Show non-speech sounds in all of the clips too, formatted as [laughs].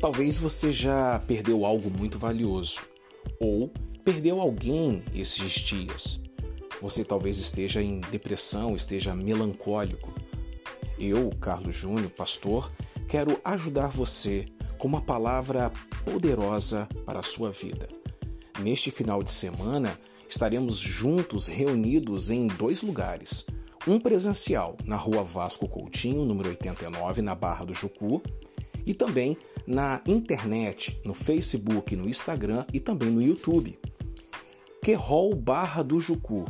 Talvez você já perdeu algo muito valioso ou perdeu alguém esses dias. Você talvez esteja em depressão, esteja melancólico. Eu, Carlos Júnior, pastor, quero ajudar você com uma palavra poderosa para a sua vida. Neste final de semana, estaremos juntos reunidos em dois lugares. Um presencial na Rua Vasco Coutinho, número 89, na Barra do Jucu, e também na internet, no Facebook, no Instagram e também no YouTube. Querol Barra do Jucu.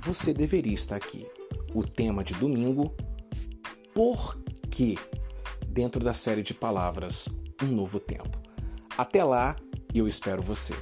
Você deveria estar aqui. O tema de domingo, por que? Dentro da série de palavras, um novo tempo. Até lá, eu espero você.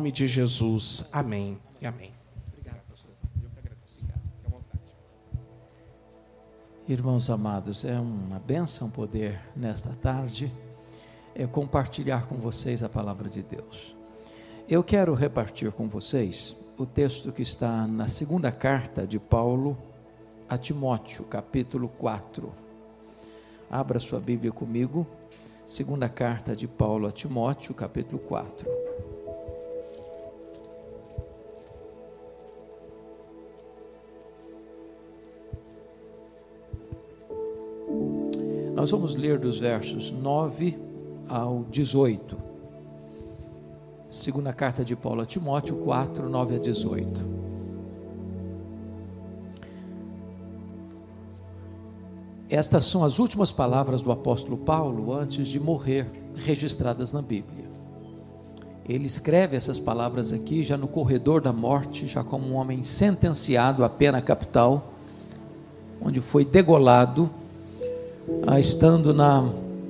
Nome de Jesus. Amém e amém. Irmãos amados, é uma benção poder, nesta tarde, é, compartilhar com vocês a palavra de Deus. Eu quero repartir com vocês o texto que está na segunda carta de Paulo a Timóteo, capítulo 4. Abra sua Bíblia comigo, segunda carta de Paulo a Timóteo, capítulo 4. Nós vamos ler dos versos 9 ao 18. Segunda carta de Paulo a Timóteo 4, 9 a 18. Estas são as últimas palavras do apóstolo Paulo antes de morrer, registradas na Bíblia. Ele escreve essas palavras aqui já no corredor da morte, já como um homem sentenciado à pena capital, onde foi degolado estando na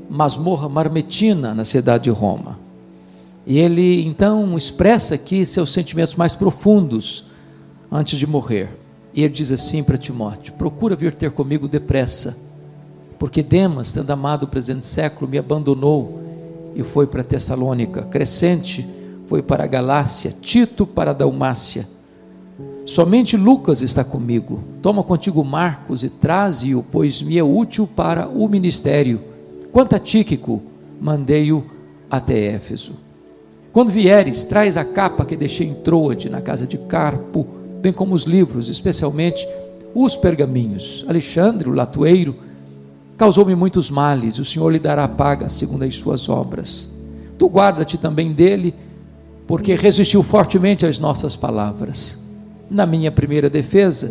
masmorra marmetina na cidade de Roma. E ele então expressa aqui seus sentimentos mais profundos antes de morrer. E ele diz assim para Timóteo: Procura vir ter comigo depressa, porque Demas, tendo amado o presente século, me abandonou e foi para Tessalônica. Crescente foi para a Galácia, Tito para a Dalmácia. Somente Lucas está comigo. Toma contigo Marcos e traze-o, pois me é útil para o ministério. Quanto a Tíquico, mandei-o até Éfeso. Quando vieres, traz a capa que deixei em Troade, na casa de Carpo, bem como os livros, especialmente os pergaminhos. Alexandre, o latoeiro, causou-me muitos males, o Senhor lhe dará paga segundo as suas obras. Tu guarda-te também dele, porque resistiu fortemente às nossas palavras na minha primeira defesa,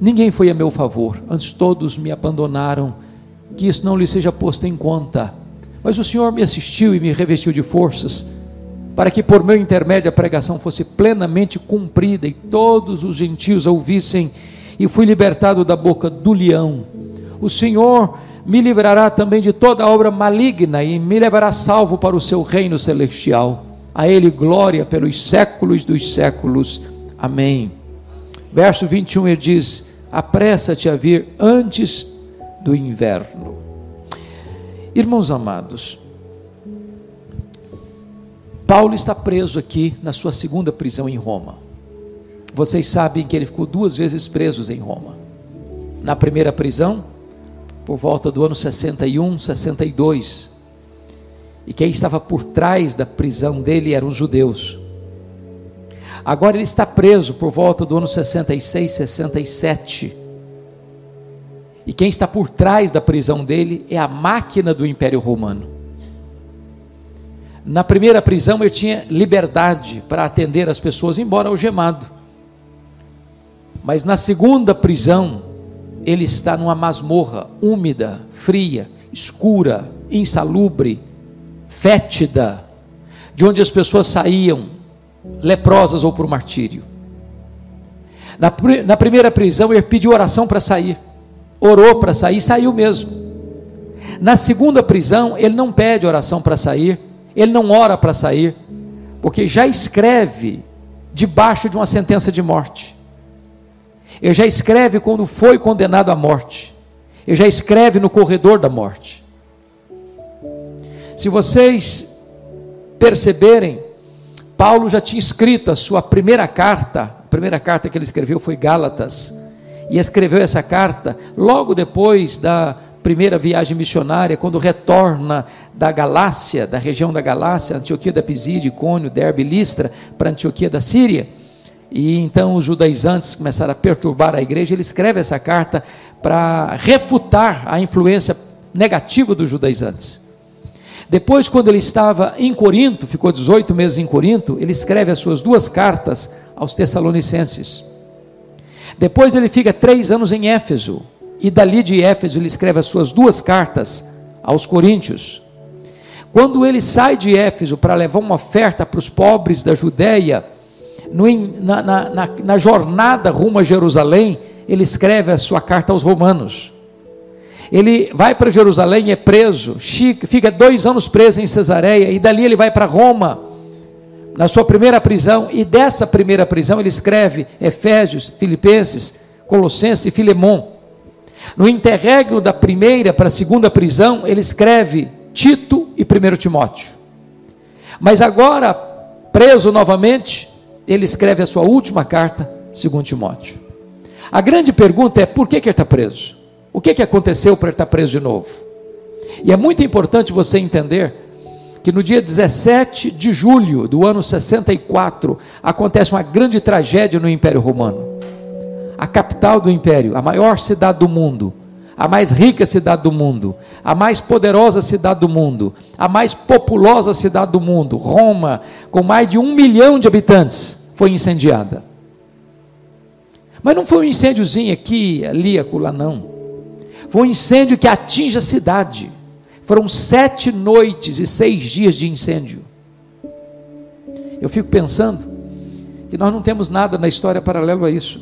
ninguém foi a meu favor, antes todos me abandonaram, que isso não lhe seja posto em conta. Mas o Senhor me assistiu e me revestiu de forças, para que por meu intermédio a pregação fosse plenamente cumprida e todos os gentios a ouvissem, e fui libertado da boca do leão. O Senhor me livrará também de toda obra maligna e me levará salvo para o seu reino celestial. A Ele glória pelos séculos dos séculos. Amém. Verso 21 ele diz: Apressa-te a vir antes do inverno. Irmãos amados, Paulo está preso aqui na sua segunda prisão em Roma. Vocês sabem que ele ficou duas vezes preso em Roma. Na primeira prisão, por volta do ano 61, 62. E quem estava por trás da prisão dele eram os judeus. Agora ele está preso por volta do ano 66, 67. E quem está por trás da prisão dele é a máquina do Império Romano. Na primeira prisão ele tinha liberdade para atender as pessoas, embora algemado. Mas na segunda prisão, ele está numa masmorra úmida, fria, escura, insalubre, fétida, de onde as pessoas saíam leprosas ou por martírio. Na, na primeira prisão, ele pediu oração para sair, orou para sair, saiu mesmo. Na segunda prisão, ele não pede oração para sair, ele não ora para sair, porque já escreve debaixo de uma sentença de morte. Ele já escreve quando foi condenado à morte. Ele já escreve no corredor da morte. Se vocês perceberem, Paulo já tinha escrito a sua primeira carta, a primeira carta que ele escreveu foi Gálatas, e escreveu essa carta logo depois da primeira viagem missionária, quando retorna da Galácia, da região da Galácia, Antioquia da Pisídia, Icônio, Derbe, Listra, para Antioquia da Síria. E então os judaizantes começaram a perturbar a igreja. Ele escreve essa carta para refutar a influência negativa dos judaizantes. Depois, quando ele estava em Corinto, ficou 18 meses em Corinto, ele escreve as suas duas cartas aos Tessalonicenses. Depois ele fica três anos em Éfeso, e dali de Éfeso ele escreve as suas duas cartas aos Coríntios. Quando ele sai de Éfeso para levar uma oferta para os pobres da Judéia, no, na, na, na, na jornada rumo a Jerusalém, ele escreve a sua carta aos Romanos. Ele vai para Jerusalém, é preso, fica dois anos preso em Cesareia, e dali ele vai para Roma, na sua primeira prisão, e dessa primeira prisão ele escreve Efésios, Filipenses, Colossenses e Filemão. No interregno da primeira para a segunda prisão, ele escreve Tito e 1 Timóteo. Mas agora, preso novamente, ele escreve a sua última carta, 2 Timóteo. A grande pergunta é: por que, que ele está preso? O que, que aconteceu para ele estar preso de novo? E é muito importante você entender que no dia 17 de julho do ano 64 acontece uma grande tragédia no Império Romano. A capital do império, a maior cidade do mundo, a mais rica cidade do mundo, a mais poderosa cidade do mundo, a mais populosa cidade do mundo, Roma, com mais de um milhão de habitantes, foi incendiada. Mas não foi um incêndiozinho aqui, ali, acolá, não. Foi um incêndio que atinge a cidade. Foram sete noites e seis dias de incêndio. Eu fico pensando que nós não temos nada na história paralelo a isso.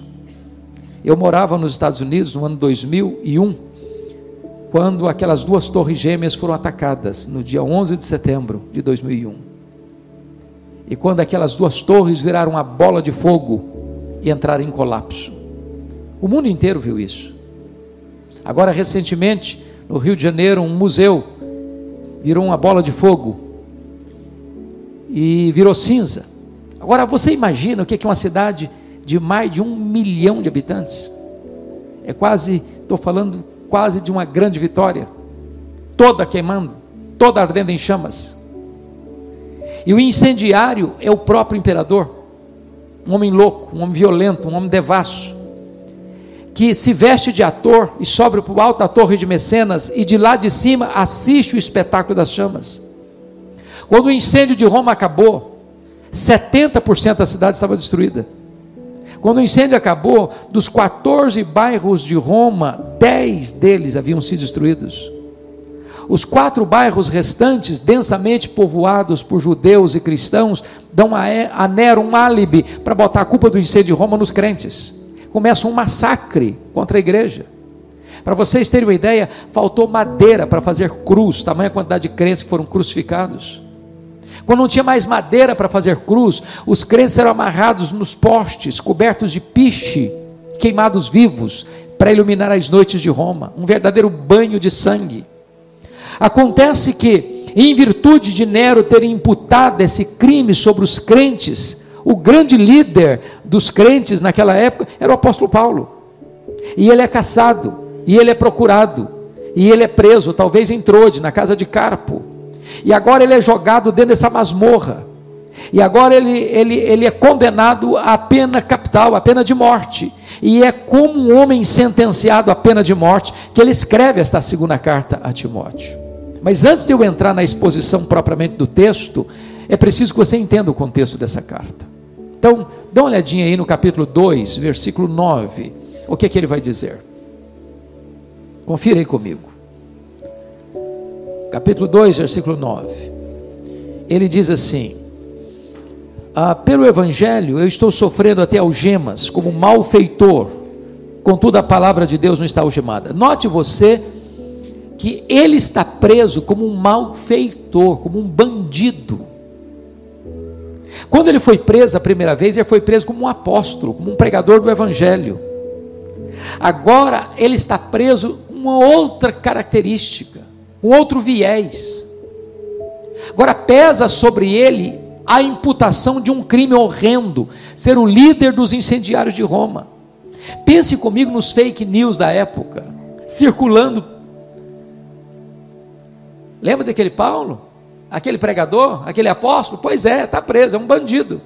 Eu morava nos Estados Unidos no ano 2001, quando aquelas duas torres gêmeas foram atacadas, no dia 11 de setembro de 2001. E quando aquelas duas torres viraram uma bola de fogo e entraram em colapso. O mundo inteiro viu isso. Agora, recentemente, no Rio de Janeiro, um museu virou uma bola de fogo e virou cinza. Agora, você imagina o que é uma cidade de mais de um milhão de habitantes? É quase, estou falando quase de uma grande vitória, toda queimando, toda ardendo em chamas. E o incendiário é o próprio imperador, um homem louco, um homem violento, um homem devasso que se veste de ator e sobe para o alto da torre de Mecenas e de lá de cima assiste o espetáculo das chamas. Quando o incêndio de Roma acabou, 70% da cidade estava destruída. Quando o incêndio acabou, dos 14 bairros de Roma, 10 deles haviam sido destruídos. Os quatro bairros restantes, densamente povoados por judeus e cristãos, dão a Nero um álibi para botar a culpa do incêndio de Roma nos crentes começa um massacre contra a igreja. Para vocês terem uma ideia, faltou madeira para fazer cruz, tamanha quantidade de crentes que foram crucificados. Quando não tinha mais madeira para fazer cruz, os crentes eram amarrados nos postes, cobertos de piche, queimados vivos, para iluminar as noites de Roma, um verdadeiro banho de sangue. Acontece que, em virtude de Nero ter imputado esse crime sobre os crentes, o grande líder dos crentes naquela época era o apóstolo Paulo. E ele é caçado, e ele é procurado, e ele é preso, talvez em Trode, na casa de Carpo. E agora ele é jogado dentro dessa masmorra. E agora ele, ele, ele é condenado à pena capital, à pena de morte. E é como um homem sentenciado à pena de morte que ele escreve esta segunda carta a Timóteo. Mas antes de eu entrar na exposição propriamente do texto, é preciso que você entenda o contexto dessa carta. Então, dá uma olhadinha aí no capítulo 2, versículo 9. O que é que ele vai dizer? Confira aí comigo. Capítulo 2, versículo 9. Ele diz assim: ah, Pelo Evangelho eu estou sofrendo até algemas, como malfeitor, contudo a palavra de Deus não está algemada. Note você que ele está preso como um malfeitor, como um bandido. Quando ele foi preso a primeira vez, ele foi preso como um apóstolo, como um pregador do evangelho. Agora ele está preso com uma outra característica, um outro viés. Agora pesa sobre ele a imputação de um crime horrendo, ser o líder dos incendiários de Roma. Pense comigo nos fake news da época, circulando. Lembra daquele Paulo? Aquele pregador? Aquele apóstolo? Pois é, está preso, é um bandido.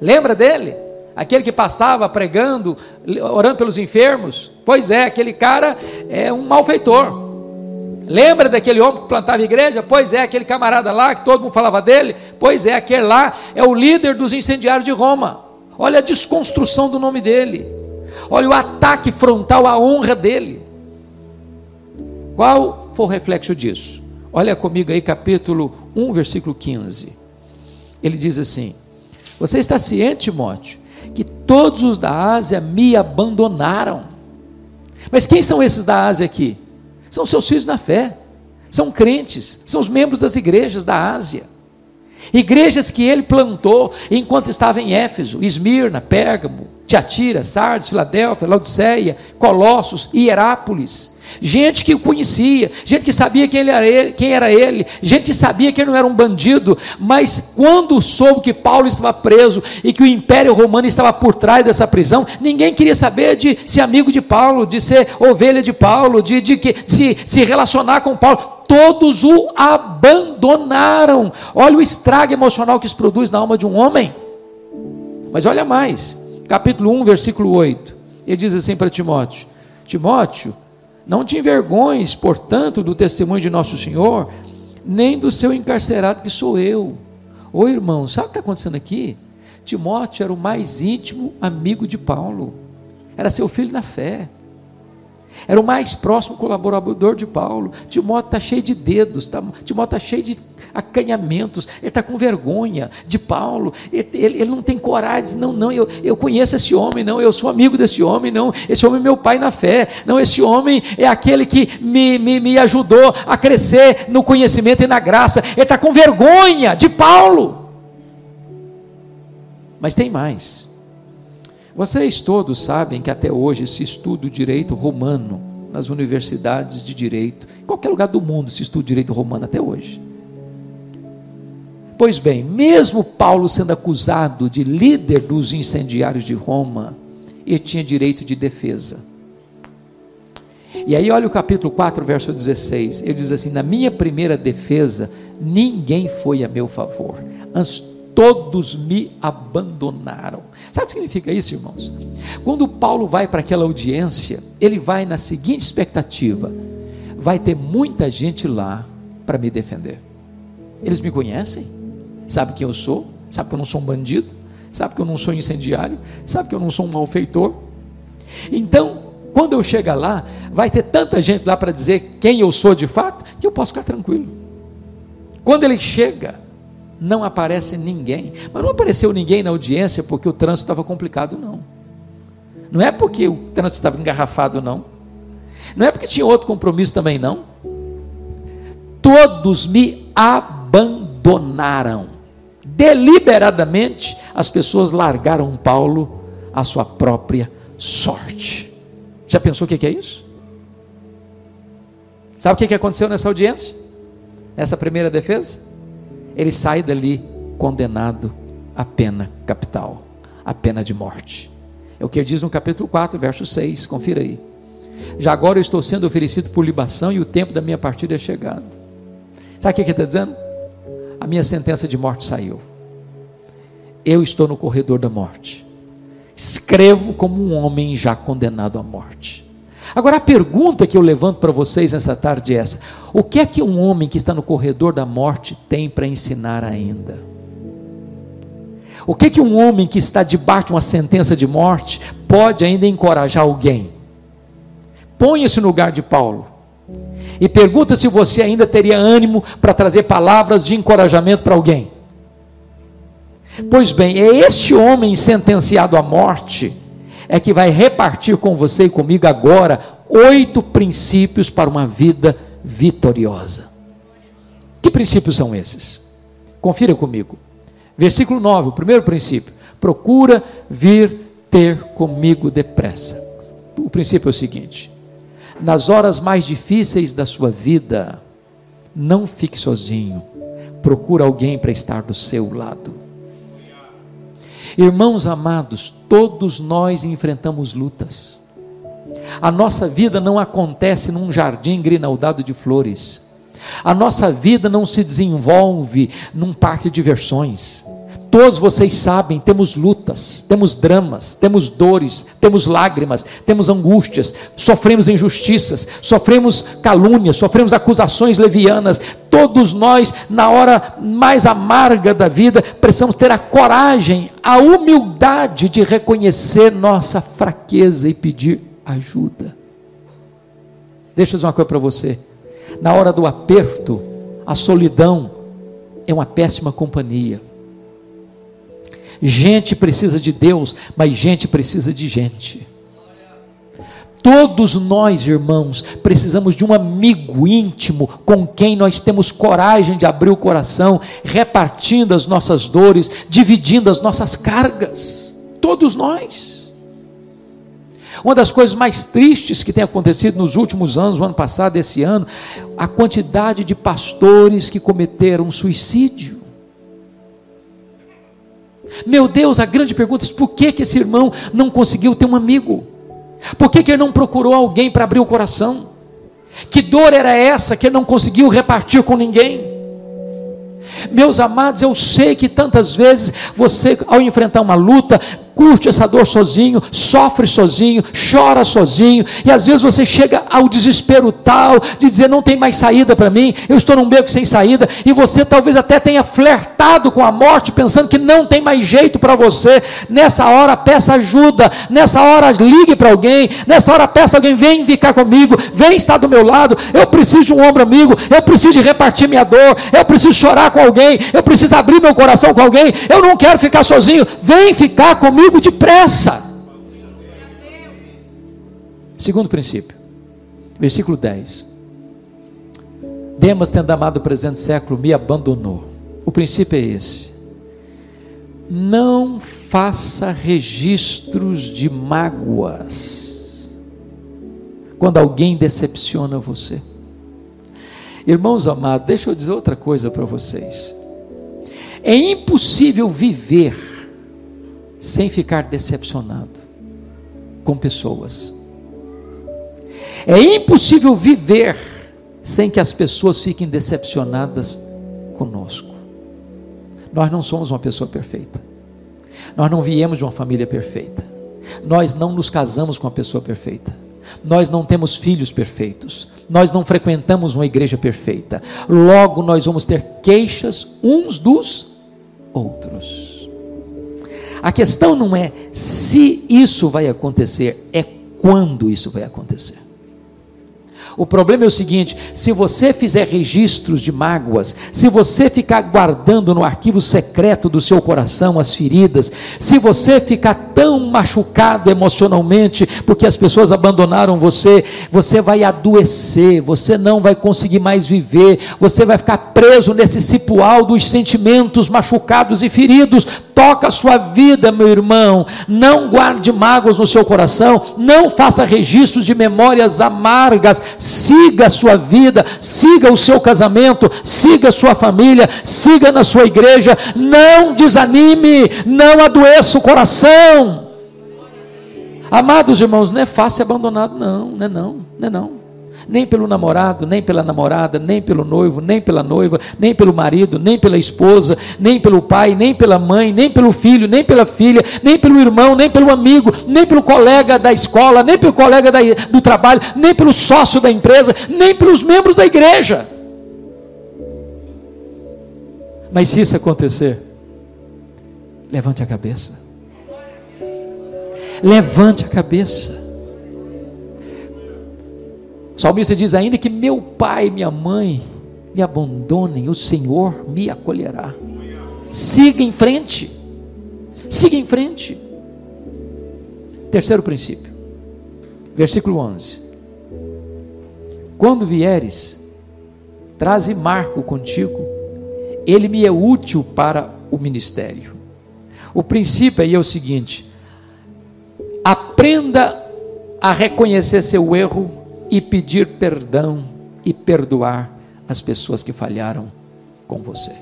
Lembra dele? Aquele que passava pregando, orando pelos enfermos? Pois é, aquele cara é um malfeitor. Lembra daquele homem que plantava igreja? Pois é, aquele camarada lá que todo mundo falava dele? Pois é, aquele lá é o líder dos incendiários de Roma. Olha a desconstrução do nome dele. Olha o ataque frontal à honra dele. Qual foi o reflexo disso? Olha comigo aí, capítulo 1, versículo 15. Ele diz assim: Você está ciente, Timóteo, que todos os da Ásia me abandonaram. Mas quem são esses da Ásia aqui? São seus filhos na fé, são crentes, são os membros das igrejas da Ásia. Igrejas que ele plantou enquanto estava em Éfeso, Esmirna, Pérgamo, Tiatira, Sardes, Filadélfia, Laodiceia, Colossos Herápolis gente que o conhecia, gente que sabia quem, ele era ele, quem era ele, gente que sabia que ele não era um bandido, mas quando soube que Paulo estava preso e que o Império Romano estava por trás dessa prisão, ninguém queria saber de ser amigo de Paulo, de ser ovelha de Paulo, de, de, de se, se relacionar com Paulo. Todos o abandonaram. Olha o estrago emocional que isso produz na alma de um homem. Mas olha mais, capítulo 1, versículo 8. Ele diz assim para Timóteo: Timóteo, não te envergonhes, portanto, do testemunho de nosso Senhor, nem do seu encarcerado, que sou eu. Ô irmão, sabe o que está acontecendo aqui? Timóteo era o mais íntimo amigo de Paulo, era seu filho na fé. Era o mais próximo colaborador de Paulo. Timóteo está cheio de dedos, tá, Timóteo está cheio de acanhamentos, ele está com vergonha de Paulo, ele, ele, ele, não tem coragem, não, não, eu, eu conheço esse homem, não, eu sou amigo desse homem, não, esse homem é meu pai na fé, não, esse homem é aquele que me, me, me ajudou a crescer no conhecimento e na graça, ele está com vergonha de Paulo. Mas tem mais. Vocês todos sabem que até hoje se estuda o direito romano nas universidades de direito. Em qualquer lugar do mundo se estuda o direito romano até hoje. Pois bem, mesmo Paulo sendo acusado de líder dos incendiários de Roma, ele tinha direito de defesa. E aí, olha o capítulo 4, verso 16. Ele diz assim: Na minha primeira defesa, ninguém foi a meu favor, antes todos me abandonaram. Sabe o que significa isso, irmãos? Quando Paulo vai para aquela audiência, ele vai na seguinte expectativa: vai ter muita gente lá para me defender. Eles me conhecem, sabe quem eu sou, sabe que eu não sou um bandido, sabe que eu não sou incendiário, sabe que eu não sou um malfeitor. Então, quando eu chegar lá, vai ter tanta gente lá para dizer quem eu sou de fato, que eu posso ficar tranquilo. Quando ele chega, não aparece ninguém. Mas não apareceu ninguém na audiência porque o trânsito estava complicado, não. Não é porque o trânsito estava engarrafado, não. Não é porque tinha outro compromisso também, não. Todos me abandonaram. Deliberadamente, as pessoas largaram Paulo à sua própria sorte. Já pensou o que é isso? Sabe o que aconteceu nessa audiência? Nessa primeira defesa? Ele sai dali condenado à pena capital, à pena de morte. É o que diz no capítulo 4, verso 6, confira aí. Já agora eu estou sendo oferecido por libação e o tempo da minha partida é chegado. Sabe o que ele está dizendo? A minha sentença de morte saiu. Eu estou no corredor da morte. Escrevo como um homem já condenado à morte. Agora a pergunta que eu levanto para vocês nessa tarde é essa: o que é que um homem que está no corredor da morte tem para ensinar ainda? O que é que um homem que está debaixo de uma sentença de morte pode ainda encorajar alguém? Ponha-se no lugar de Paulo e pergunta se você ainda teria ânimo para trazer palavras de encorajamento para alguém. Pois bem, é este homem sentenciado à morte é que vai repartir com você e comigo agora oito princípios para uma vida vitoriosa. Que princípios são esses? Confira comigo. Versículo 9, o primeiro princípio. Procura vir ter comigo depressa. O princípio é o seguinte: nas horas mais difíceis da sua vida, não fique sozinho. Procura alguém para estar do seu lado. Irmãos amados, todos nós enfrentamos lutas. A nossa vida não acontece num jardim grinaldado de flores. A nossa vida não se desenvolve num parque de diversões. Todos vocês sabem, temos lutas, temos dramas, temos dores, temos lágrimas, temos angústias, sofremos injustiças, sofremos calúnias, sofremos acusações levianas. Todos nós, na hora mais amarga da vida, precisamos ter a coragem, a humildade de reconhecer nossa fraqueza e pedir ajuda. Deixa eu dizer uma coisa para você. Na hora do aperto, a solidão é uma péssima companhia. Gente precisa de Deus, mas gente precisa de gente. Todos nós, irmãos, precisamos de um amigo íntimo com quem nós temos coragem de abrir o coração, repartindo as nossas dores, dividindo as nossas cargas. Todos nós. Uma das coisas mais tristes que tem acontecido nos últimos anos, o ano passado, esse ano, a quantidade de pastores que cometeram suicídio. Meu Deus, a grande pergunta é por que, que esse irmão não conseguiu ter um amigo? Por que, que ele não procurou alguém para abrir o coração? Que dor era essa que ele não conseguiu repartir com ninguém? Meus amados, eu sei que tantas vezes você, ao enfrentar uma luta, curte essa dor sozinho, sofre sozinho, chora sozinho, e às vezes você chega ao desespero tal de dizer: não tem mais saída para mim, eu estou num beco sem saída, e você talvez até tenha flertado com a morte, pensando que não tem mais jeito para você. Nessa hora, peça ajuda, nessa hora, ligue para alguém, nessa hora, peça alguém: vem ficar comigo, vem estar do meu lado. Eu preciso de um ombro amigo, eu preciso de repartir minha dor, eu preciso chorar com alguém, eu preciso abrir meu coração com alguém, eu não quero ficar sozinho, vem ficar comigo comigo depressa. Segundo princípio, versículo 10. Demas, tendo amado o presente século, me abandonou. O princípio é esse. Não faça registros de mágoas quando alguém decepciona você. Irmãos amados, deixa eu dizer outra coisa para vocês. É impossível viver sem ficar decepcionado com pessoas. É impossível viver sem que as pessoas fiquem decepcionadas conosco. Nós não somos uma pessoa perfeita. Nós não viemos de uma família perfeita. Nós não nos casamos com uma pessoa perfeita. Nós não temos filhos perfeitos. Nós não frequentamos uma igreja perfeita. Logo, nós vamos ter queixas uns dos outros. A questão não é se isso vai acontecer, é quando isso vai acontecer. O problema é o seguinte: se você fizer registros de mágoas, se você ficar guardando no arquivo secreto do seu coração as feridas, se você ficar tão machucado emocionalmente porque as pessoas abandonaram você, você vai adoecer, você não vai conseguir mais viver, você vai ficar preso nesse cipual dos sentimentos machucados e feridos. Toca a sua vida, meu irmão. Não guarde mágoas no seu coração, não faça registros de memórias amargas. Siga a sua vida, siga o seu casamento, siga a sua família, siga na sua igreja, não desanime, não adoeça o coração. Amados irmãos, não é fácil abandonado, não, não é não, não é não nem pelo namorado, nem pela namorada, nem pelo noivo, nem pela noiva, nem pelo marido, nem pela esposa, nem pelo pai, nem pela mãe, nem pelo filho, nem pela filha, nem pelo irmão, nem pelo amigo, nem pelo colega da escola, nem pelo colega da, do trabalho, nem pelo sócio da empresa, nem pelos membros da igreja. Mas se isso acontecer, levante a cabeça. Levante a cabeça. O salmista diz ainda que meu pai e minha mãe me abandonem, o Senhor me acolherá. Siga em frente. Siga em frente. Terceiro princípio. Versículo 11. Quando vieres, Traze Marco contigo. Ele me é útil para o ministério. O princípio aí é o seguinte: aprenda a reconhecer seu erro e pedir perdão e perdoar as pessoas que falharam com você.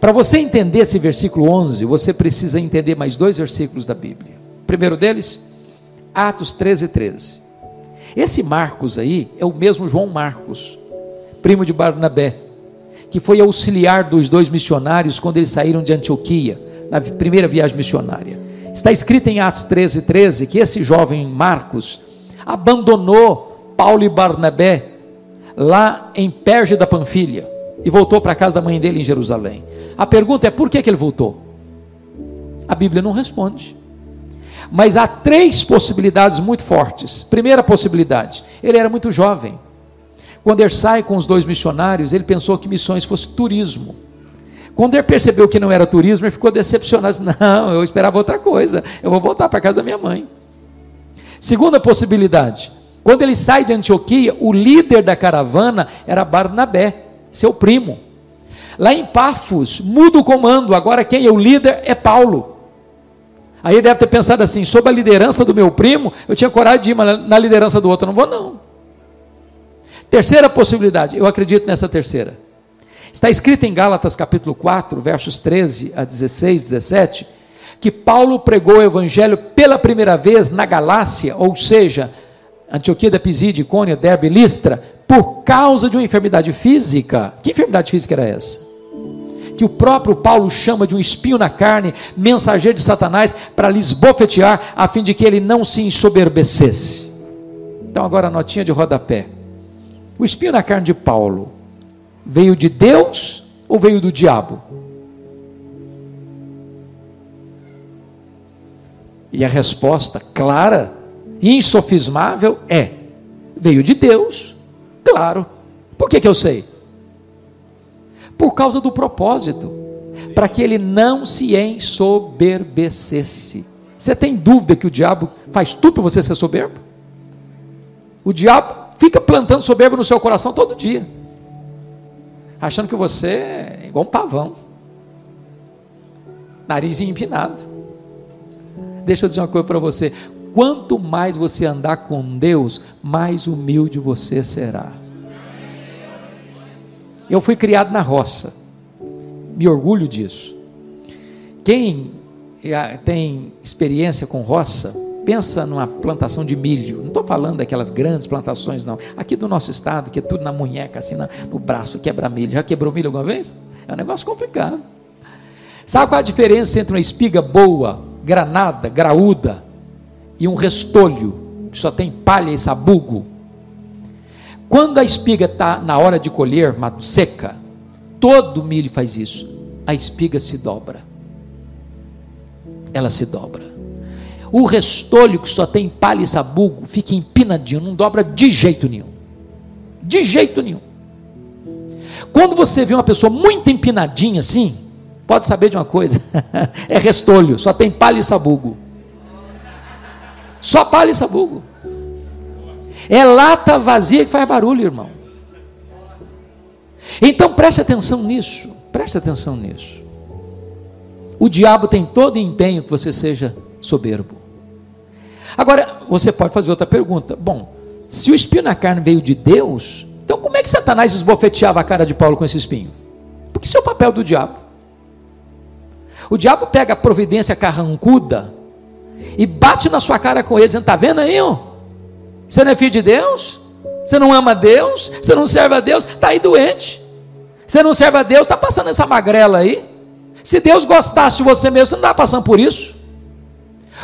Para você entender esse versículo 11, você precisa entender mais dois versículos da Bíblia. O primeiro deles, Atos 13, 13. Esse Marcos aí é o mesmo João Marcos, primo de Barnabé, que foi auxiliar dos dois missionários quando eles saíram de Antioquia, na primeira viagem missionária. Está escrito em Atos 13, 13 que esse jovem Marcos abandonou Paulo e Barnabé lá em Perge da Panfilha e voltou para a casa da mãe dele em Jerusalém. A pergunta é por que, que ele voltou? A Bíblia não responde. Mas há três possibilidades muito fortes. Primeira possibilidade, ele era muito jovem. Quando ele sai com os dois missionários, ele pensou que missões fosse turismo. Quando ele percebeu que não era turismo, ele ficou decepcionado. Não, eu esperava outra coisa. Eu vou voltar para casa da minha mãe. Segunda possibilidade, quando ele sai de Antioquia, o líder da caravana era Barnabé, seu primo. Lá em Pafos, muda o comando, agora quem é o líder é Paulo. Aí ele deve ter pensado assim: sob a liderança do meu primo, eu tinha coragem de ir, mas na liderança do outro eu não vou, não. Terceira possibilidade, eu acredito nessa terceira. Está escrito em Gálatas capítulo 4, versos 13 a 16, 17, que Paulo pregou o evangelho pela primeira vez na Galácia, ou seja, Antioquia da Pisídia, Icônia, Derbe, Listra, por causa de uma enfermidade física. Que enfermidade física era essa? Que o próprio Paulo chama de um espinho na carne, mensageiro de Satanás, para lhes bofetear, a fim de que ele não se ensoberbecesse. Então, agora a notinha de rodapé. O espinho na carne de Paulo veio de Deus ou veio do diabo? E a resposta clara, insofismável é: veio de Deus, claro. Por que, que eu sei? Por causa do propósito, para que ele não se ensoberbecesse. Você tem dúvida que o diabo faz tudo para você ser soberbo? O diabo fica plantando soberbo no seu coração todo dia, achando que você é igual um pavão, nariz empinado. Deixa eu dizer uma coisa para você: quanto mais você andar com Deus, mais humilde você será. Eu fui criado na roça, me orgulho disso. Quem eh, tem experiência com roça, Pensa numa plantação de milho. Não estou falando daquelas grandes plantações, não. Aqui do nosso estado, que é tudo na munheca, assim, no braço, quebra milho. Já quebrou milho alguma vez? É um negócio complicado. Sabe qual a diferença entre uma espiga boa, granada, graúda, e um restolho, que só tem palha e sabugo? Quando a espiga está na hora de colher, seca, todo milho faz isso. A espiga se dobra. Ela se dobra. O restolho que só tem palha e sabugo fica empinadinho, não dobra de jeito nenhum. De jeito nenhum. Quando você vê uma pessoa muito empinadinha assim, pode saber de uma coisa: [laughs] é restolho, só tem palha e sabugo. Só palha e sabugo. É lata vazia que faz barulho, irmão. Então preste atenção nisso. Preste atenção nisso. O diabo tem todo empenho que você seja soberbo. Agora, você pode fazer outra pergunta. Bom, se o espinho na carne veio de Deus, então como é que Satanás esbofeteava a cara de Paulo com esse espinho? Porque isso é o papel do diabo. O diabo pega a providência carrancuda e bate na sua cara com ele, dizendo: Está vendo aí? Ó? Você não é filho de Deus? Você não ama Deus? Você não serve a Deus? Está aí doente. Você não serve a Deus? Está passando essa magrela aí? Se Deus gostasse de você mesmo, você não está passando por isso.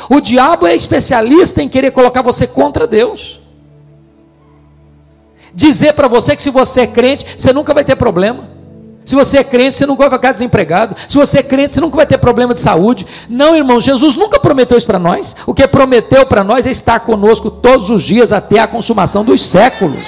O diabo é especialista em querer colocar você contra Deus. Dizer para você que se você é crente, você nunca vai ter problema. Se você é crente, você nunca vai ficar desempregado. Se você é crente, você nunca vai ter problema de saúde. Não, irmão, Jesus nunca prometeu isso para nós. O que prometeu para nós é estar conosco todos os dias até a consumação dos séculos.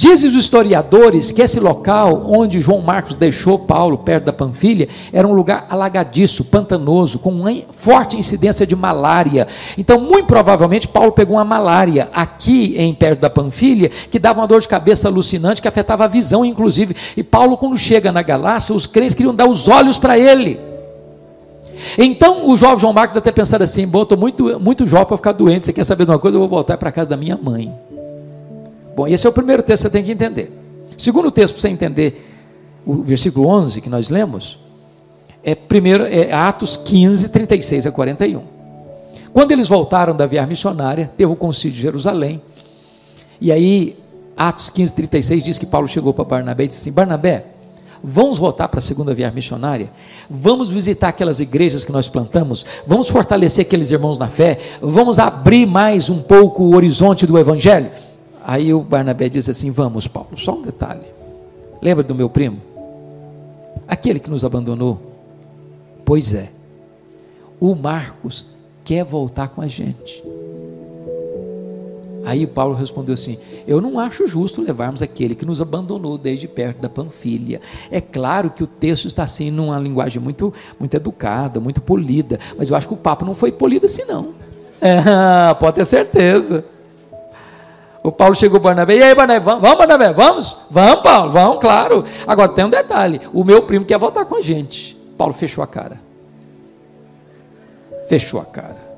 Dizem os historiadores que esse local onde João Marcos deixou Paulo, perto da Panfilha, era um lugar alagadiço, pantanoso, com uma forte incidência de malária. Então, muito provavelmente, Paulo pegou uma malária aqui em perto da Panfilha, que dava uma dor de cabeça alucinante, que afetava a visão, inclusive. E Paulo, quando chega na Galácia, os crentes queriam dar os olhos para ele. Então o jovem João Marcos ter pensado assim: bom, estou muito, muito jovem para ficar doente. Você quer saber de uma coisa? Eu vou voltar para casa da minha mãe. Bom, esse é o primeiro texto que você tem que entender. Segundo texto, para você entender o versículo 11 que nós lemos, é, primeiro, é Atos 15, 36 a 41. Quando eles voltaram da viagem missionária, teve o concílio de Jerusalém, e aí, Atos 15, 36 diz que Paulo chegou para Barnabé e disse assim: Barnabé, vamos voltar para a segunda viagem missionária, vamos visitar aquelas igrejas que nós plantamos, vamos fortalecer aqueles irmãos na fé, vamos abrir mais um pouco o horizonte do Evangelho. Aí o Barnabé diz assim: Vamos, Paulo, só um detalhe. Lembra do meu primo? Aquele que nos abandonou? Pois é, o Marcos quer voltar com a gente. Aí Paulo respondeu assim: Eu não acho justo levarmos aquele que nos abandonou desde perto da Panfilha. É claro que o texto está assim numa linguagem muito, muito educada, muito polida, mas eu acho que o papo não foi polido assim, não. É, [laughs] pode ter certeza. O Paulo chegou para Barnabé, e aí Barnabé, vamos, Barnabé, vamos? Vamos Paulo, vamos, claro. Agora tem um detalhe, o meu primo quer voltar com a gente. Paulo fechou a cara. Fechou a cara.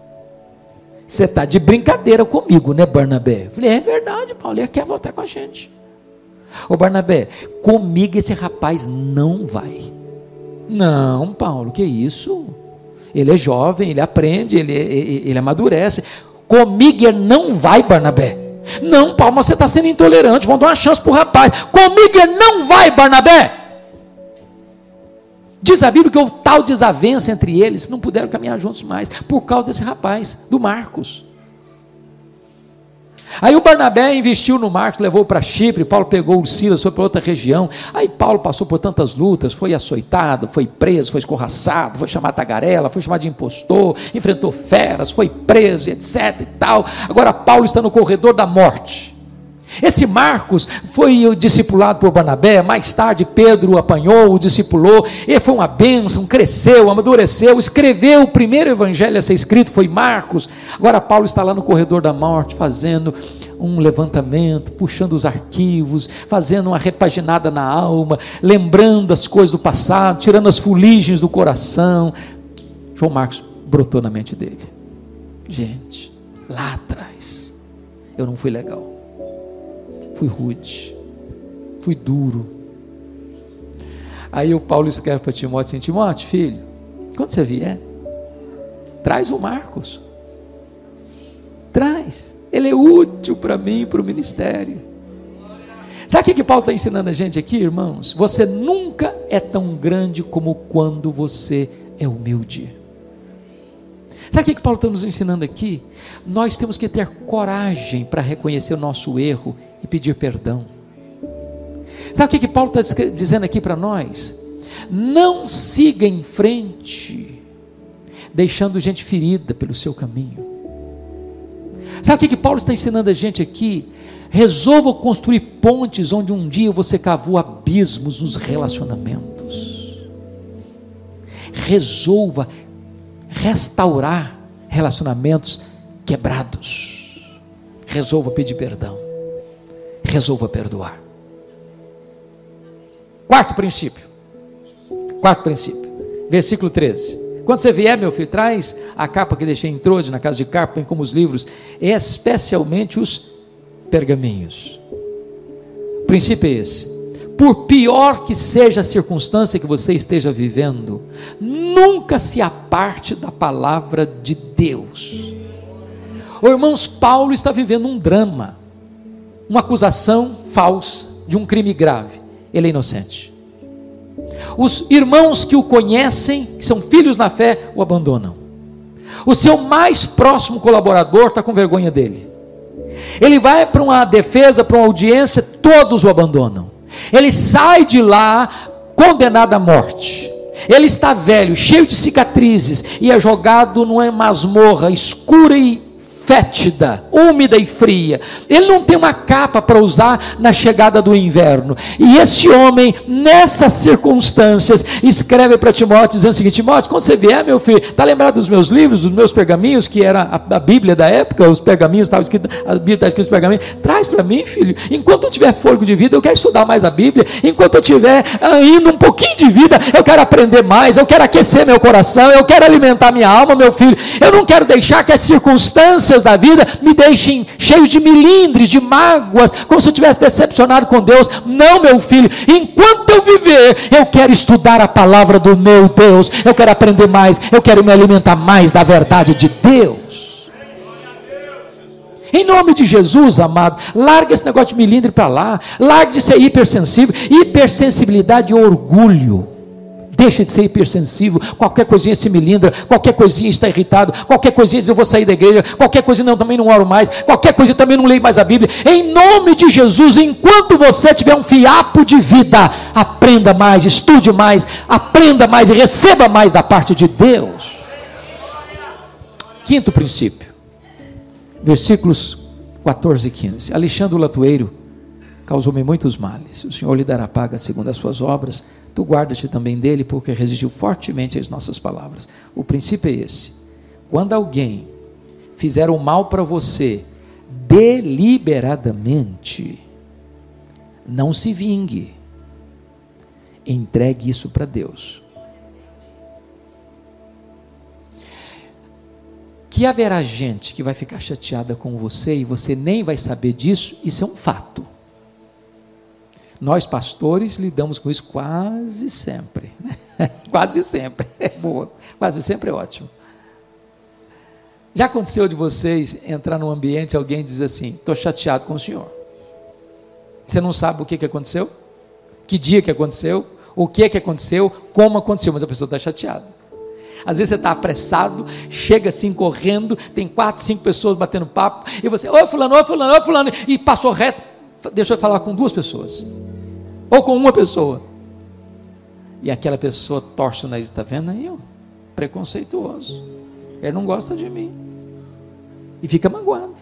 Você está de brincadeira comigo, né Barnabé? falei, é verdade Paulo, ele quer voltar com a gente. Ô Barnabé, comigo esse rapaz não vai. Não, Paulo, que isso? Ele é jovem, ele aprende, ele, ele, ele amadurece. Comigo ele não vai, Barnabé. Não, Paulo, mas você está sendo intolerante. Vamos dar uma chance para o rapaz. Comigo ele não vai, Barnabé. Diz a Bíblia que houve tal desavença entre eles, não puderam caminhar juntos mais, por causa desse rapaz, do Marcos. Aí o Barnabé investiu no Marcos, levou para Chipre, Paulo pegou o Silas, foi para outra região. Aí Paulo passou por tantas lutas, foi açoitado, foi preso, foi escorraçado, foi chamado tagarela, foi chamado de impostor, enfrentou feras, foi preso, etc e tal. Agora Paulo está no corredor da morte. Esse Marcos foi discipulado por Barnabé, mais tarde Pedro apanhou, o discipulou, ele foi uma bênção, cresceu, amadureceu, escreveu o primeiro evangelho a ser escrito, foi Marcos. Agora Paulo está lá no corredor da morte, fazendo um levantamento, puxando os arquivos, fazendo uma repaginada na alma, lembrando as coisas do passado, tirando as fuligens do coração. João Marcos brotou na mente dele. Gente, lá atrás, eu não fui legal fui rude, fui duro. Aí o Paulo escreve para Timóteo assim: Timóteo, filho, quando você vier, traz o Marcos. Traz. Ele é útil para mim, para o ministério. Sabe o que, que Paulo está ensinando a gente aqui, irmãos? Você nunca é tão grande como quando você é humilde. Sabe o que, que Paulo está nos ensinando aqui? Nós temos que ter coragem para reconhecer o nosso erro e pedir perdão. Sabe o que, que Paulo está dizendo aqui para nós? Não siga em frente, deixando gente ferida pelo seu caminho. Sabe o que, que Paulo está ensinando a gente aqui? Resolva construir pontes onde um dia você cavou abismos nos relacionamentos. Resolva restaurar relacionamentos quebrados. Resolva pedir perdão resolva perdoar. Quarto princípio. Quarto princípio. Versículo 13. Quando você vier, meu filho, traz a capa que deixei em Trode, na casa de Carpo, como os livros, especialmente os pergaminhos. O princípio é esse. Por pior que seja a circunstância que você esteja vivendo, nunca se aparte da palavra de Deus. O irmãos, Paulo está vivendo um drama uma acusação falsa de um crime grave. Ele é inocente. Os irmãos que o conhecem, que são filhos na fé, o abandonam. O seu mais próximo colaborador está com vergonha dele. Ele vai para uma defesa, para uma audiência, todos o abandonam. Ele sai de lá condenado à morte. Ele está velho, cheio de cicatrizes, e é jogado numa masmorra escura e fétida, úmida e fria. Ele não tem uma capa para usar na chegada do inverno. E esse homem, nessas circunstâncias, escreve para Timóteo dizendo o seguinte: Timóteo, quando você vier, meu filho, está lembrado dos meus livros, dos meus pergaminhos, que era a, a Bíblia da época, os pergaminhos, estava escrito, a Bíblia está escrita nos pergaminhos. Traz para mim, filho. Enquanto eu tiver fôlego de vida, eu quero estudar mais a Bíblia. Enquanto eu tiver ainda um pouquinho de vida, eu quero aprender mais, eu quero aquecer meu coração, eu quero alimentar minha alma, meu filho. Eu não quero deixar que as circunstâncias da vida me deixem cheios de milindres, de mágoas, como se eu tivesse decepcionado com Deus. Não, meu filho, enquanto eu viver, eu quero estudar a palavra do meu Deus, eu quero aprender mais, eu quero me alimentar mais da verdade de Deus. Em nome de Jesus, amado, larga esse negócio de milindre para lá, larga de ser hipersensível, hipersensibilidade e orgulho. Deixa de ser hipersensível. Qualquer coisinha se melindra, qualquer coisinha está irritado, qualquer coisinha diz eu vou sair da igreja, qualquer coisinha não, também não oro mais, qualquer coisa também não leio mais a Bíblia. Em nome de Jesus, enquanto você tiver um fiapo de vida, aprenda mais, estude mais, aprenda mais e receba mais da parte de Deus. Quinto princípio, versículos 14 e 15. Alexandre Latueiro causou-me muitos males. O Senhor lhe dará paga segundo as suas obras tu guarda-te também dele, porque resistiu fortemente às nossas palavras. O princípio é esse: quando alguém fizer o mal para você deliberadamente, não se vingue, entregue isso para Deus. Que haverá gente que vai ficar chateada com você e você nem vai saber disso, isso é um fato. Nós, pastores, lidamos com isso quase sempre. [laughs] Quase sempre. É boa. Quase sempre é ótimo. Já aconteceu de vocês entrar num ambiente e alguém diz assim: estou chateado com o senhor. Você não sabe o que, que aconteceu? Que dia que aconteceu? O que que aconteceu? Como aconteceu? Mas a pessoa está chateada. Às vezes você está apressado, chega assim correndo, tem quatro, cinco pessoas batendo papo, e você, oi fulano, oi fulano, oi fulano, e passou reto. Deixa eu falar com duas pessoas ou com uma pessoa. E aquela pessoa torce o nariz, está vendo aí? Ó, preconceituoso. Ele não gosta de mim. E fica magoado.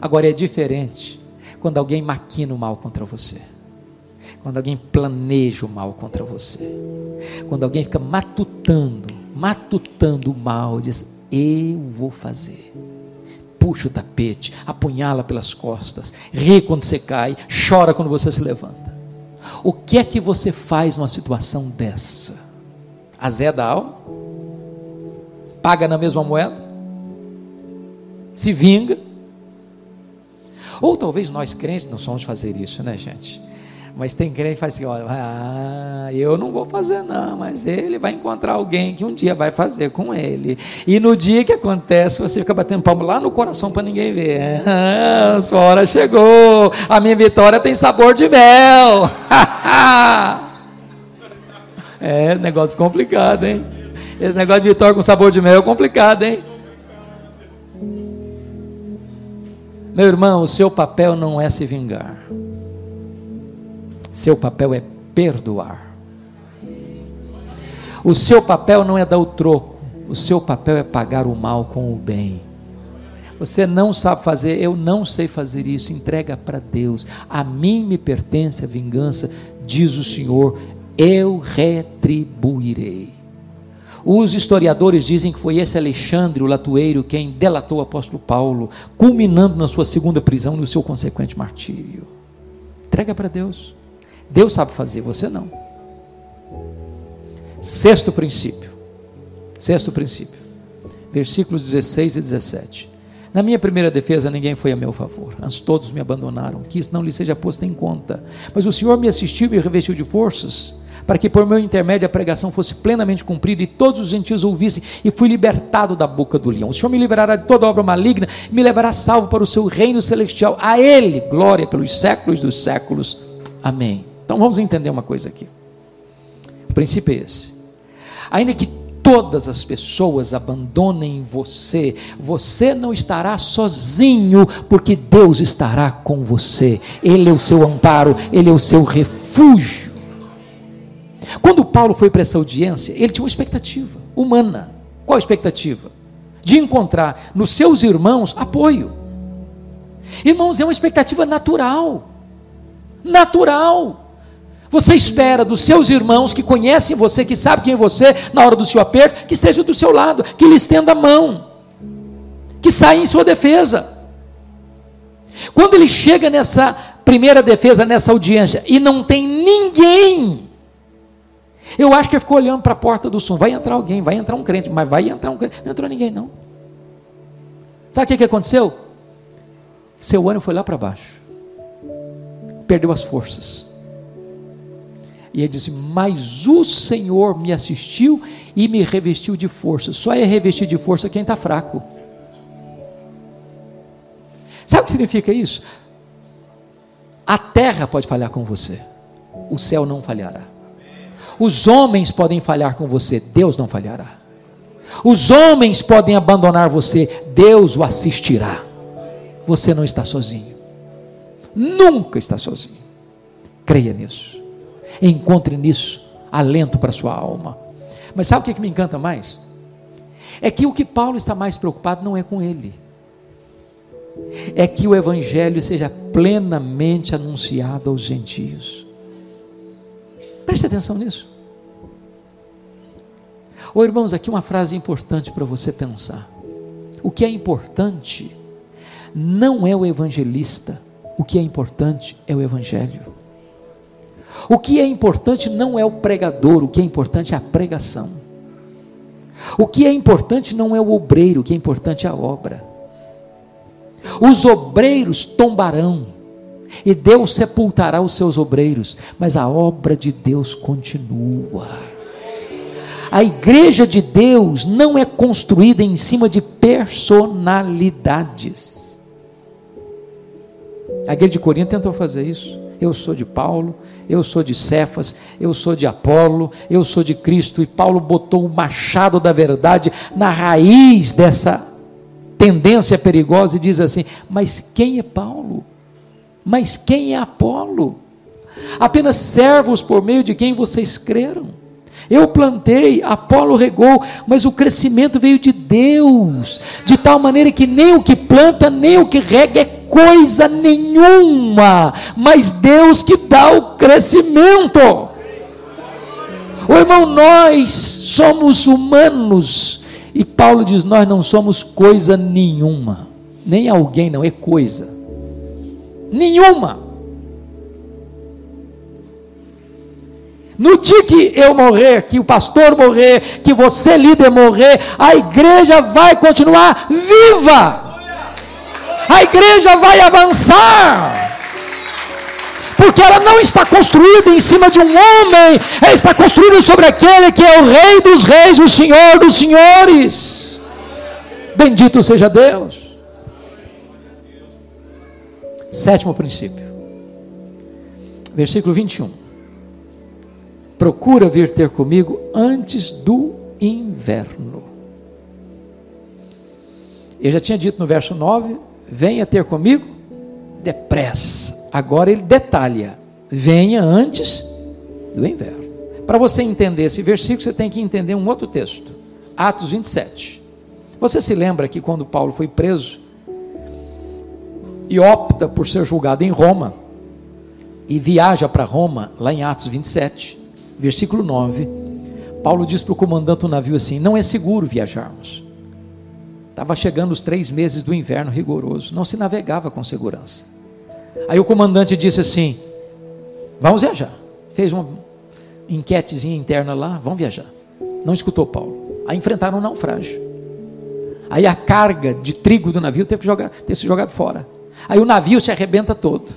Agora é diferente quando alguém maquina o mal contra você. Quando alguém planeja o mal contra você. Quando alguém fica matutando, matutando o mal, diz: Eu vou fazer puxa o tapete, apunhala pelas costas, ri quando você cai, chora quando você se levanta. O que é que você faz numa situação dessa? Azeda a alma? Paga na mesma moeda? Se vinga? Ou talvez nós crentes não somos fazer isso, né, gente? Mas tem crente que faz assim: olha, ah, eu não vou fazer, não, mas ele vai encontrar alguém que um dia vai fazer com ele. E no dia que acontece, você fica batendo palmo lá no coração para ninguém ver. Ah, sua hora chegou, a minha vitória tem sabor de mel. [laughs] é, negócio complicado, hein? Esse negócio de vitória com sabor de mel é complicado, hein? Meu irmão, o seu papel não é se vingar. Seu papel é perdoar. O seu papel não é dar o troco, o seu papel é pagar o mal com o bem. Você não sabe fazer, eu não sei fazer isso, entrega para Deus. A mim me pertence a vingança, diz o Senhor, eu retribuirei. Os historiadores dizem que foi esse Alexandre, o latueiro, quem delatou o apóstolo Paulo, culminando na sua segunda prisão e no seu consequente martírio. Entrega para Deus. Deus sabe fazer, você não. Sexto princípio. Sexto princípio. Versículos 16 e 17. Na minha primeira defesa, ninguém foi a meu favor. Antes todos me abandonaram. Que isso não lhe seja posto em conta. Mas o Senhor me assistiu e me revestiu de forças, para que por meu intermédio a pregação fosse plenamente cumprida e todos os gentios ouvissem, e fui libertado da boca do leão. O Senhor me livrará de toda obra maligna, me levará salvo para o seu reino celestial. A Ele, glória pelos séculos dos séculos. Amém. Então vamos entender uma coisa aqui. O princípio é esse. Ainda que todas as pessoas abandonem você, você não estará sozinho, porque Deus estará com você. Ele é o seu amparo, ele é o seu refúgio. Quando Paulo foi para essa audiência, ele tinha uma expectativa humana. Qual a expectativa? De encontrar nos seus irmãos apoio. Irmãos, é uma expectativa natural. Natural. Você espera dos seus irmãos que conhecem você, que sabem quem é você, na hora do seu aperto, que esteja do seu lado, que lhe estenda a mão, que saia em sua defesa. Quando ele chega nessa primeira defesa, nessa audiência, e não tem ninguém, eu acho que ele ficou olhando para a porta do som. Vai entrar alguém, vai entrar um crente, mas vai entrar um crente. Não entrou ninguém, não. Sabe o que, que aconteceu? Seu ânimo foi lá para baixo, perdeu as forças. E ele disse: Mas o Senhor me assistiu e me revestiu de força. Só é revestir de força quem está fraco. Sabe o que significa isso? A terra pode falhar com você, o céu não falhará. Os homens podem falhar com você, Deus não falhará. Os homens podem abandonar você, Deus o assistirá. Você não está sozinho. Nunca está sozinho. Creia nisso. Encontre nisso alento para sua alma. Mas sabe o que me encanta mais? É que o que Paulo está mais preocupado não é com ele, é que o Evangelho seja plenamente anunciado aos gentios. Preste atenção nisso. Ô irmãos, aqui uma frase importante para você pensar. O que é importante não é o evangelista, o que é importante é o evangelho. O que é importante não é o pregador, o que é importante é a pregação. O que é importante não é o obreiro, o que é importante é a obra. Os obreiros tombarão, e Deus sepultará os seus obreiros, mas a obra de Deus continua. A igreja de Deus não é construída em cima de personalidades. A igreja de Corinto tentou fazer isso. Eu sou de Paulo, eu sou de Cefas, eu sou de Apolo, eu sou de Cristo, e Paulo botou o machado da verdade na raiz dessa tendência perigosa e diz assim: Mas quem é Paulo? Mas quem é Apolo? Apenas servos por meio de quem vocês creram. Eu plantei, Apolo regou, mas o crescimento veio de Deus, de tal maneira que nem o que planta, nem o que rega é coisa nenhuma, mas Deus que dá o crescimento. O irmão, nós somos humanos e Paulo diz: Nós não somos coisa nenhuma, nem alguém, não, é coisa nenhuma. No dia que eu morrer, que o pastor morrer, que você líder morrer, a igreja vai continuar viva. A igreja vai avançar porque ela não está construída em cima de um homem, ela está construída sobre aquele que é o Rei dos Reis, o Senhor dos Senhores. Bendito seja Deus. Sétimo princípio, versículo 21. Procura vir ter comigo antes do inverno. Eu já tinha dito no verso 9: venha ter comigo depressa. Agora ele detalha: venha antes do inverno. Para você entender esse versículo, você tem que entender um outro texto, Atos 27. Você se lembra que quando Paulo foi preso e opta por ser julgado em Roma e viaja para Roma, lá em Atos 27, versículo 9, Paulo diz para o comandante do navio assim: não é seguro viajarmos. Estava chegando os três meses do inverno rigoroso, não se navegava com segurança. Aí o comandante disse assim: Vamos viajar. Fez uma enquetezinha interna lá, vamos viajar. Não escutou Paulo. Aí enfrentaram um naufrágio. Aí a carga de trigo do navio teve que jogar, ter se jogado fora. Aí o navio se arrebenta todo.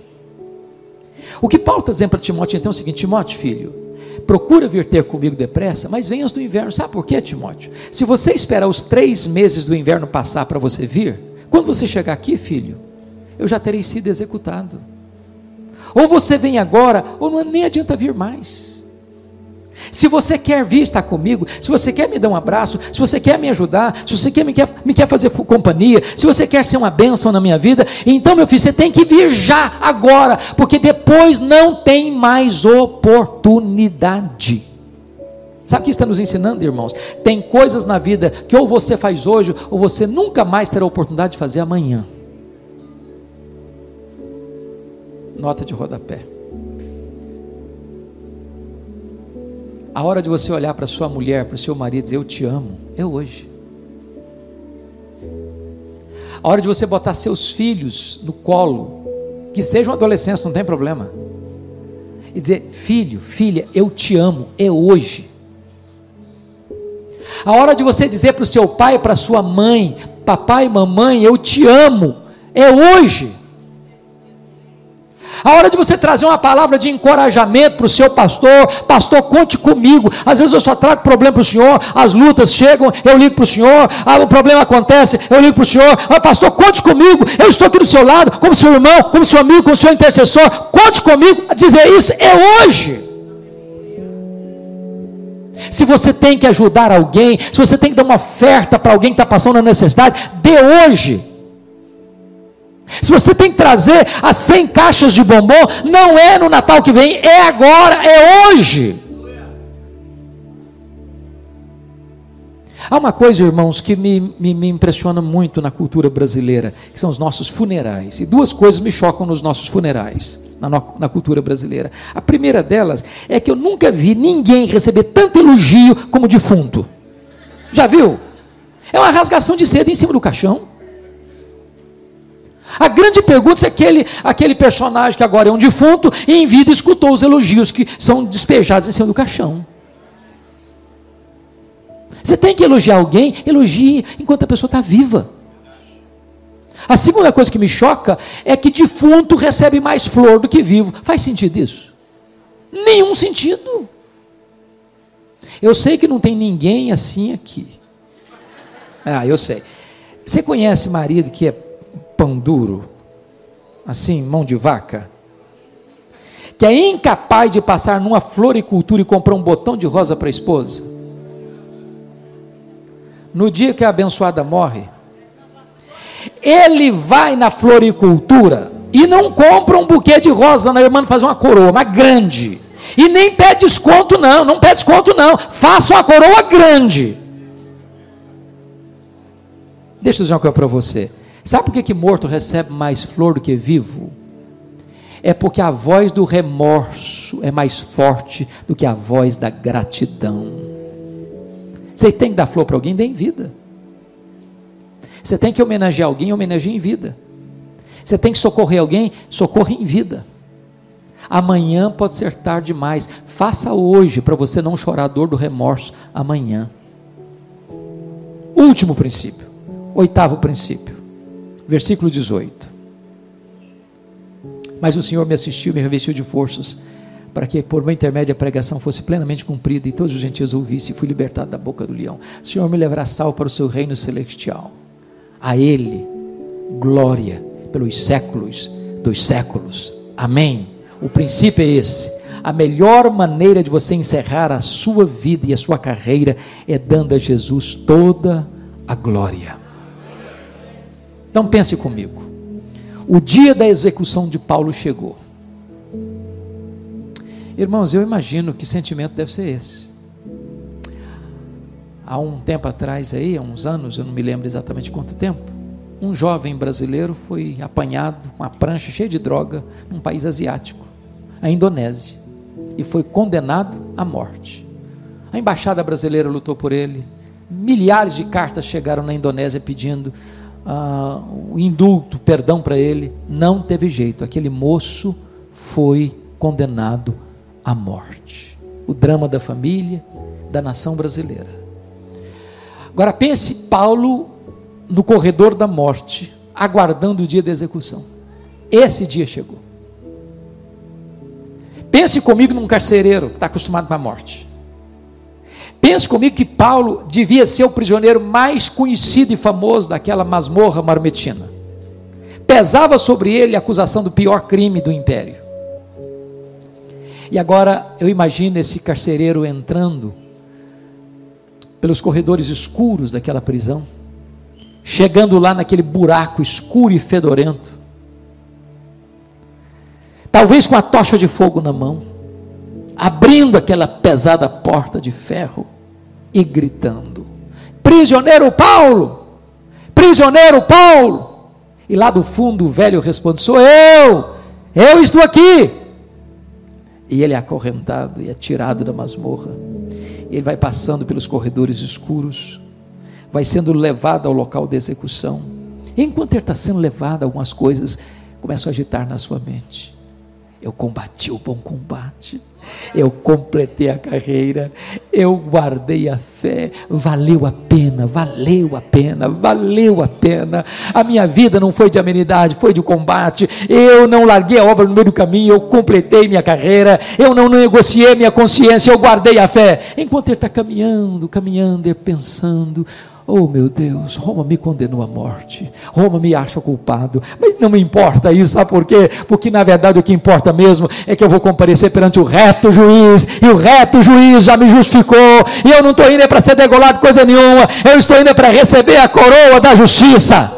O que Paulo está dizendo para Timóteo então é o seguinte: Timóteo, filho, procura vir ter comigo depressa, mas venhas do inverno. Sabe por quê, Timóteo? Se você esperar os três meses do inverno passar para você vir, quando você chegar aqui, filho, eu já terei sido executado. Ou você vem agora, ou não, nem adianta vir mais. Se você quer vir estar comigo, se você quer me dar um abraço, se você quer me ajudar, se você quer me, quer, me quer fazer companhia, se você quer ser uma bênção na minha vida, então, meu filho, você tem que vir já, agora, porque depois não tem mais oportunidade. Sabe o que está nos ensinando, irmãos? Tem coisas na vida que ou você faz hoje, ou você nunca mais terá a oportunidade de fazer amanhã. Nota de rodapé. A hora de você olhar para sua mulher, para o seu marido e dizer eu te amo, é hoje. A hora de você botar seus filhos no colo, que sejam adolescentes, não tem problema. E dizer, filho, filha, eu te amo, é hoje. A hora de você dizer para o seu pai, para sua mãe, papai, mamãe, eu te amo, é hoje. A hora de você trazer uma palavra de encorajamento para o seu pastor, pastor, conte comigo. Às vezes eu só trago problema para o senhor, as lutas chegam, eu ligo para o senhor, ah, o problema acontece, eu ligo para o senhor, mas pastor, conte comigo, eu estou aqui do seu lado, como seu irmão, como seu amigo, como seu intercessor, conte comigo. A dizer isso é hoje. Se você tem que ajudar alguém, se você tem que dar uma oferta para alguém que está passando na necessidade, dê hoje. Se você tem que trazer as 100 caixas de bombom, não é no Natal que vem, é agora, é hoje. Há uma coisa, irmãos, que me, me, me, impressiona muito na cultura brasileira, que são os nossos funerais. E duas coisas me chocam nos nossos funerais, na, na cultura brasileira. A primeira delas é que eu nunca vi ninguém receber tanto elogio como defunto. Já viu? É uma rasgação de seda em cima do caixão. A grande pergunta é se aquele, aquele personagem que agora é um defunto, em vida escutou os elogios que são despejados em cima do caixão. Você tem que elogiar alguém, elogie enquanto a pessoa está viva. A segunda coisa que me choca é que defunto recebe mais flor do que vivo. Faz sentido isso? Nenhum sentido. Eu sei que não tem ninguém assim aqui. Ah, eu sei. Você conhece marido que é pão duro, assim, mão de vaca, que é incapaz de passar numa floricultura e comprar um botão de rosa para a esposa, no dia que a abençoada morre, ele vai na floricultura e não compra um buquê de rosa na irmã fazer uma coroa, uma grande. E nem pede desconto, não, não pede desconto, não. Faça uma coroa grande. Deixa eu dizer uma coisa para você. Sabe por que, que morto recebe mais flor do que vivo? É porque a voz do remorso é mais forte do que a voz da gratidão. Você tem que dar flor para alguém, dê em vida. Você tem que homenagear alguém, homenageie em vida. Você tem que socorrer alguém, socorre em vida. Amanhã pode ser tarde demais. Faça hoje para você não chorar a dor do remorso amanhã. Último princípio. Oitavo princípio versículo 18. Mas o Senhor me assistiu, me revestiu de forças, para que por meu intermédio a pregação fosse plenamente cumprida e todos os gentios ouvissem, e fui libertado da boca do leão. O Senhor me levará sal para o seu reino celestial. A Ele, glória pelos séculos dos séculos. Amém. O princípio é esse. A melhor maneira de você encerrar a sua vida e a sua carreira é dando a Jesus toda a glória. Então pense comigo. O dia da execução de Paulo chegou. Irmãos, eu imagino que sentimento deve ser esse. Há um tempo atrás aí, há uns anos, eu não me lembro exatamente quanto tempo, um jovem brasileiro foi apanhado com uma prancha cheia de droga num país asiático, a Indonésia, e foi condenado à morte. A embaixada brasileira lutou por ele. Milhares de cartas chegaram na Indonésia pedindo ah, o indulto, perdão para ele, não teve jeito. Aquele moço foi condenado à morte. O drama da família, da nação brasileira. Agora pense Paulo no corredor da morte, aguardando o dia da execução. Esse dia chegou. Pense comigo num carcereiro que está acostumado com a morte. Pense comigo que Paulo devia ser o prisioneiro mais conhecido e famoso daquela masmorra marmetina. Pesava sobre ele a acusação do pior crime do império. E agora eu imagino esse carcereiro entrando pelos corredores escuros daquela prisão, chegando lá naquele buraco escuro e fedorento, talvez com a tocha de fogo na mão, abrindo aquela pesada porta de ferro e gritando: Prisioneiro Paulo! Prisioneiro Paulo! E lá do fundo o velho responde: Sou eu! Eu estou aqui! E ele é acorrentado e atirado da masmorra. Ele vai passando pelos corredores escuros, vai sendo levado ao local de execução. Enquanto ele está sendo levado, algumas coisas começam a agitar na sua mente. Eu combati o bom combate eu completei a carreira, eu guardei a fé, valeu a pena, valeu a pena, valeu a pena. A minha vida não foi de amenidade, foi de combate. Eu não larguei a obra no meio do caminho, eu completei minha carreira, eu não negociei minha consciência, eu guardei a fé. Enquanto ele está caminhando, caminhando, e pensando, Oh meu Deus, Roma me condenou à morte, Roma me acha culpado, mas não me importa isso, sabe por quê? Porque na verdade o que importa mesmo é que eu vou comparecer perante o reto juiz, e o reto juiz já me justificou, e eu não estou indo para ser degolado coisa nenhuma, eu estou indo para receber a coroa da justiça.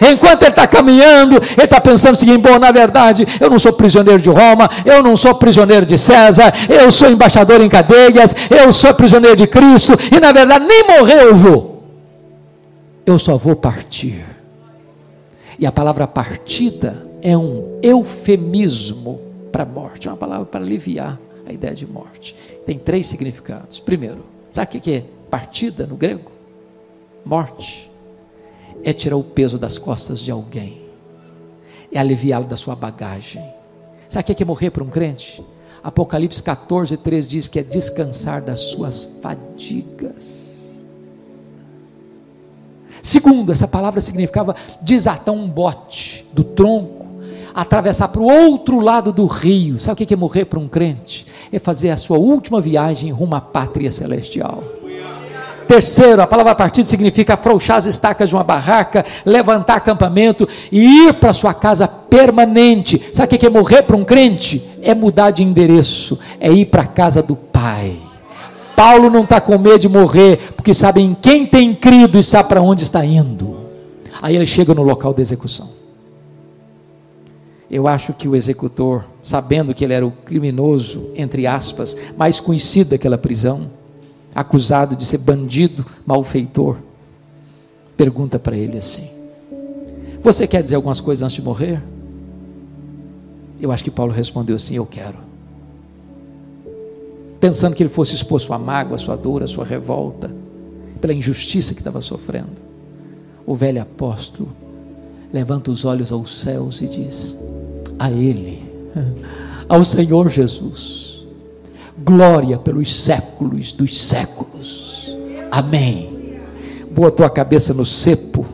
Enquanto ele está caminhando, ele está pensando o seguinte: bom, na verdade, eu não sou prisioneiro de Roma, eu não sou prisioneiro de César, eu sou embaixador em cadeias, eu sou prisioneiro de Cristo, e na verdade nem morrer eu vou eu só vou partir. E a palavra partida é um eufemismo para morte, é uma palavra para aliviar a ideia de morte. Tem três significados. Primeiro, sabe o que é partida no grego? Morte. É tirar o peso das costas de alguém, é aliviá-lo da sua bagagem. Sabe o que é morrer para um crente? Apocalipse 14, 3 diz que é descansar das suas fadigas. Segundo, essa palavra significava desatar um bote do tronco, atravessar para o outro lado do rio. Sabe o que é morrer para um crente? É fazer a sua última viagem rumo à pátria celestial. Terceiro, a palavra partido significa afrouxar as estacas de uma barraca, levantar acampamento e ir para sua casa permanente. Sabe o que é morrer para um crente? É mudar de endereço, é ir para a casa do Pai. Paulo não está com medo de morrer, porque sabe em quem tem crido e sabe para onde está indo. Aí ele chega no local da execução. Eu acho que o executor, sabendo que ele era o criminoso, entre aspas, mais conhecido daquela prisão, acusado de ser bandido, malfeitor, pergunta para ele assim: Você quer dizer algumas coisas antes de morrer? Eu acho que Paulo respondeu assim: Eu quero pensando que ele fosse expor sua mágoa, sua dor, a sua revolta, pela injustiça que estava sofrendo. O velho apóstolo levanta os olhos aos céus e diz: A Ele, ao Senhor Jesus, glória pelos séculos dos séculos. Amém. Botou a cabeça no cepo,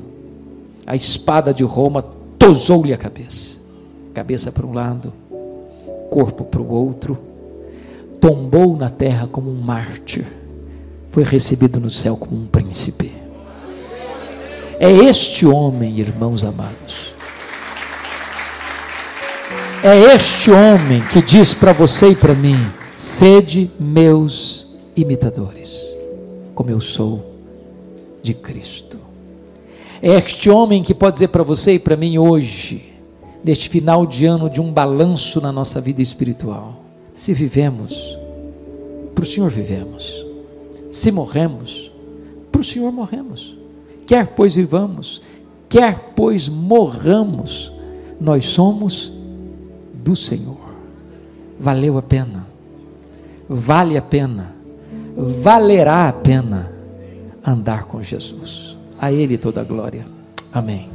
a espada de Roma tosou-lhe a cabeça, cabeça para um lado, corpo para o outro tombou na terra como um mártir, foi recebido no céu como um príncipe. É este homem, irmãos amados. É este homem que diz para você e para mim: sede meus imitadores, como eu sou de Cristo. É este homem que pode dizer para você e para mim hoje, neste final de ano de um balanço na nossa vida espiritual se vivemos, para o Senhor vivemos. Se morremos, para o Senhor morremos. Quer pois vivamos, quer pois morramos, nós somos do Senhor. Valeu a pena, vale a pena, valerá a pena andar com Jesus. A Ele toda a glória. Amém.